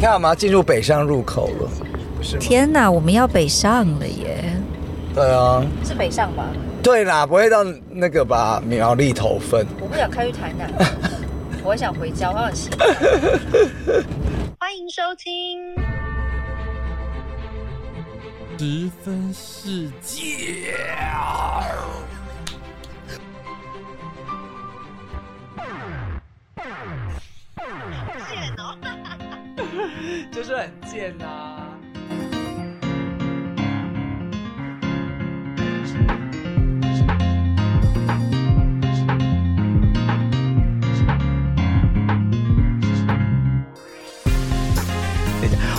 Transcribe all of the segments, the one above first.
看我们要进入北上入口了，是吗？天哪，我们要北上了耶！对啊，是北上吧？对啦，不会到那个吧？苗栗头份。我不想开去台南，我很想回家，我很喜欢。欢迎收听。十分世界。就是很贱呐、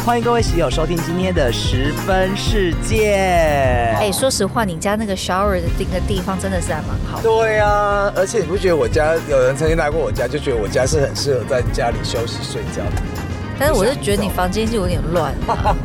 欢迎各位喜友收听今天的十分世界。哎、说实话，你家那个 shower 的那个地方真的是还蛮好的。对啊，而且你不觉得我家有人曾经来过我家，就觉得我家是很适合在家里休息睡觉的？但是我是觉得你房间是有点乱。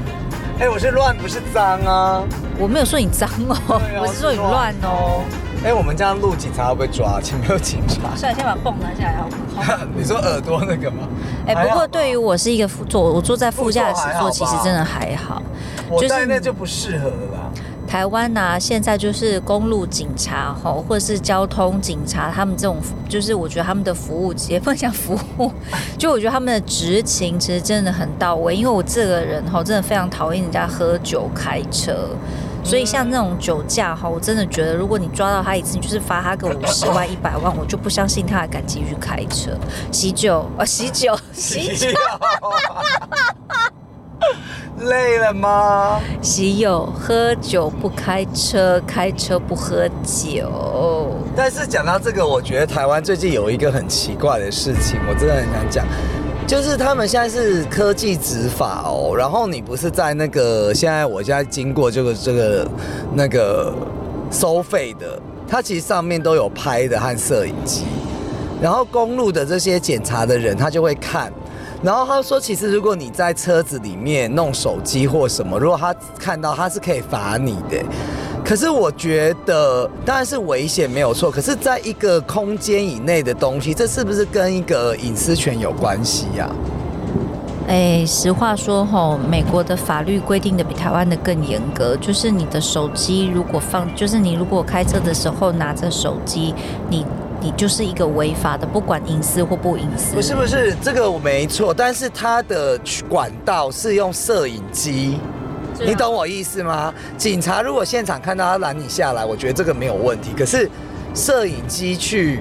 哎、我是乱不是脏啊！我没有说你脏哦，我是说你乱哦。哎、我们这样录警察会不会抓？前面有警察。算了，先把泵拿下来好不好？你说耳朵那个吗？哎、不过对于我是一个副座，我坐在副驾驶座，其实真的还好。就是我在那就不适合了啦。台湾呐、现在就是公路警察吼，或者是交通警察，他们这种就是我觉得他们的服务也不能讲服务，就我觉得他们的执勤其实真的很到位。因为我这个人吼真的非常讨厌人家喝酒开车，所以像那种酒驾哈，我真的觉得如果你抓到他一次，你就是罚他个五十万、一百万，我就不相信他还敢继续开车。喜酒啊，喜酒，喜酒，累了吗？喜友，喝酒不开车，开车不喝酒。但是讲到这个，我觉得台湾最近有一个很奇怪的事情，我真的很想讲，就是他们现在是科技执法哦，然后你不是在那个现在我现在经过这个这个那个收费的，它其实上面都有拍的和摄影机，然后公路的这些检查的人他就会看。然后他说，其实如果你在车子里面弄手机或什么，如果他看到，他是可以罚你的。可是我觉得当然是危险没有错，可是在一个空间以内的东西，这是不是跟一个隐私权有关系呀、哎，实话说吼，美国的法律规定的比台湾的更严格，就是你的手机如果放，就是你如果开车的时候拿着手机，你你就是一个违法的，不管隐私或不隐私。不是不是，这个我没错，但是它的管道是用摄影机。你懂我意思吗？警察如果现场看到他拦你下来，我觉得这个没有问题。可是摄影机去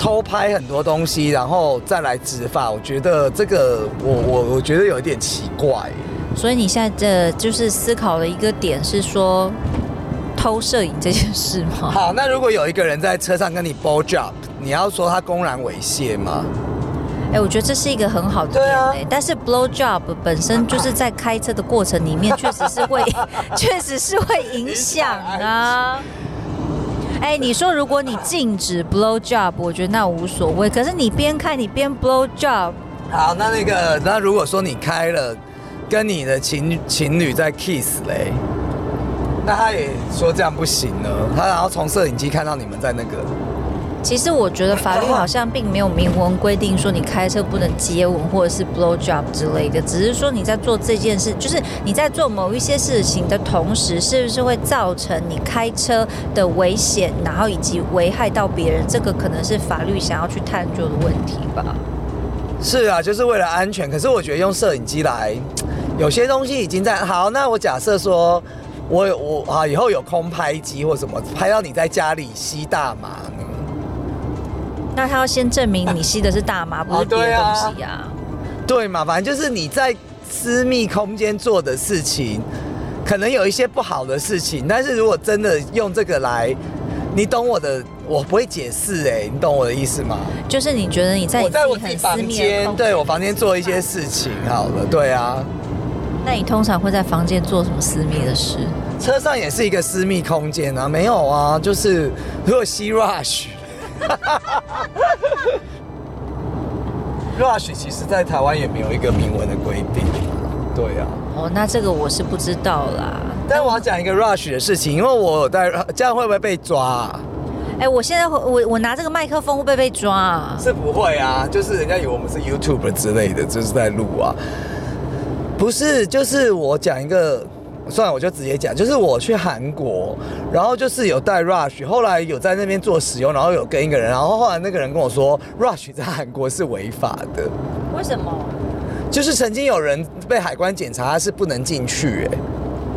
偷拍很多东西，然后再来执法，我觉得这个我我我觉得有一点奇怪。所以你现在的就是思考的一个点是说，偷摄影这件事吗？好，那如果有一个人在车上跟你 blow job，你要说他公然猥亵吗？哎、我觉得这是一个很好的点对啊哎、但是 blow job 本身就是在开车的过程里面，确实是会，确实是会影响啊。哎、你说如果你禁止 blow job，我觉得那无所谓。可是你边开你边 blow job，好，那那个，那如果说你开了，跟你的情情侣在 kiss 嘞，那他也说这样不行呢？他然后从摄影机看到你们在那个，其实我觉得法律好像并没有明文规定说你开车不能接吻或者是 blow job 之类的，只是说你在做这件事，就是你在做某一些事情的同时，是不是会造成你开车的危险，然后以及危害到别人，这个可能是法律想要去探究的问题吧。是啊，就是为了安全。可是我觉得用摄影机来，有些东西已经在好。那我假设说，我有我啊，以后有空拍机或什么，拍到你在家里吸大麻呢？那他要先证明你吸的是大麻，不是别的东西啊。对嘛，反正就是你在私密空间做的事情，可能有一些不好的事情，但是如果真的用这个来，你懂我的，我不会解释哎、你懂我的意思吗？就是你觉得你在在我自己房很私密间，对我房间做一些事情好了，对啊，那你通常会在房间做什么私密的事？车上也是一个私密空间啊，没有啊，就是如果吸 rush。rush 其实在台湾也没有一个明文的规定啊，对啊。哦，那这个我是不知道啦。但我要讲一个 rush 的事情，因为我有在，这样会不会被抓、啊？哎、我现在会我我拿这个麦克风会不会被抓啊？是不会啊，就是人家以为我们是 YouTube 之类的，就是在录啊。不是，就是我讲一个，算了，我就直接讲，就是我去韩国，然后就是有带 Rush，后来有在那边做使用，然后有跟一个人，然后后来那个人跟我说，Rush 在韩国是违法的，为什么？就是曾经有人被海关检查，他是不能进去、哎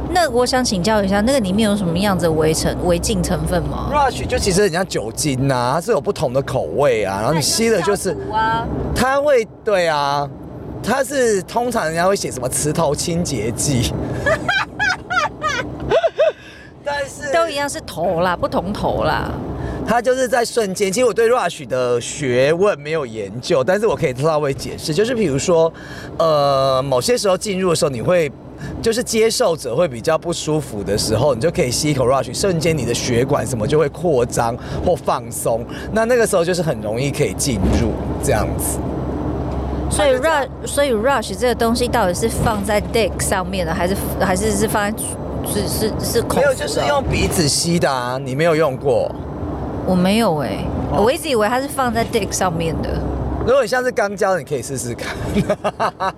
那我想请教一下，那个里面有什么样子的违成违禁成分吗？，Rush 就其实很像酒精呐、它是有不同的口味啊，然后你吸的就是。啊，它会对啊，它是通常人家会写什么磁头清洁剂，但是都一样是头啦，不同头啦。它就是在瞬间。其实我对 Rush 的学问没有研究，但是我可以稍微解释，就是比如说，呃，某些时候进入的时候，你会。就是接受者会比较不舒服的时候，你就可以吸一口 rush，瞬间你的血管什么就会扩张或放松，那那个时候就是很容易可以进入这样子。所以 rush，所以 rush 这个东西到底是放在 dick 上面的，还是还是是放在是是是口没有，就是用鼻子吸的啊，你没有用过。我没有哎、哦我一直以为它是放在 dick 上面的，如果你像是钢胶，你可以试试看。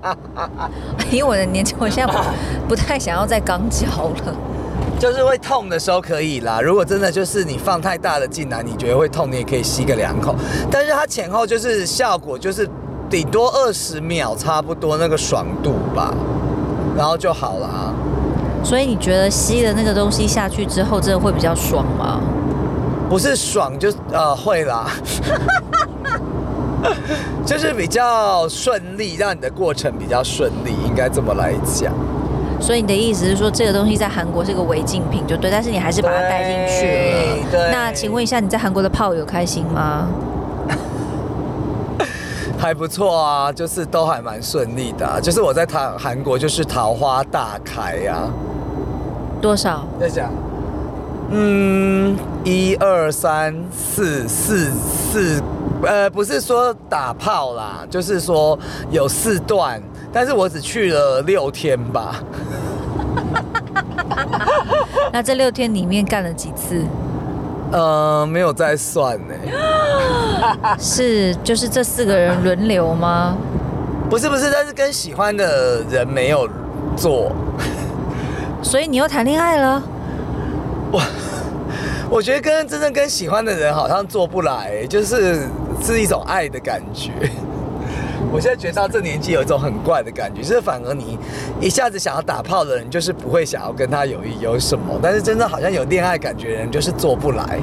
因为我的年纪，我现在不 不太想要再钢胶了。就是会痛的时候可以啦。如果真的就是你放太大的进来，你觉得会痛，你也可以吸个两口。但是它前后就是效果就是顶多二十秒，差不多那个爽度吧，然后就好了啊。所以你觉得吸的那个东西下去之后，真的会比较爽吗？不是爽就呃会啦，就是比较顺利，让你的过程比较顺利，应该这么来讲。所以你的意思是说，这个东西在韩国是个违禁品，就对，但是你还是把它带进去了。对对那请问一下，你在韩国的炮友开心吗？还不错啊，就是都还蛮顺利的啊、就是我在台韩国就是桃花大开呀、多少？在讲，嗯，一二三四四四，呃，不是说打炮啦，就是说有四段，但是我只去了六天吧。那这六天里面干了几次？呃，没有再算呢，是就是这四个人轮流吗？不是不是，但是跟喜欢的人没有做。所以你又谈恋爱了？我我觉得跟真正跟喜欢的人好像做不来，就是是一种爱的感觉。我现在觉得到这年纪有一种很怪的感觉，就是反而你一下子想要打炮的人，就是不会想要跟他有有什么，但是真正好像有恋爱感觉的人，就是做不来。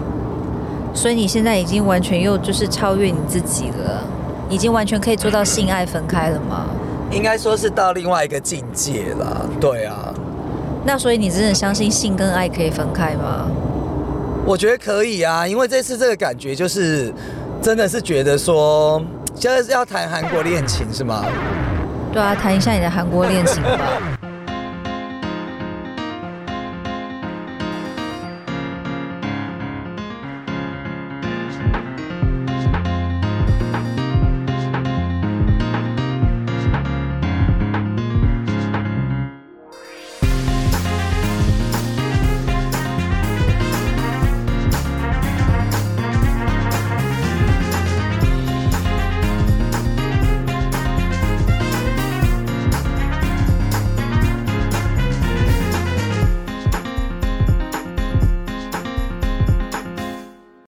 所以你现在已经完全又就是超越你自己了，已经完全可以做到性爱分开了吗？应该说是到另外一个境界了。对啊，那所以你真的相信性跟爱可以分开吗？我觉得可以啊，因为这次这个感觉就是真的是觉得说，现在是要谈韩国恋情是吗？对啊，谈一下你的韩国恋情吧。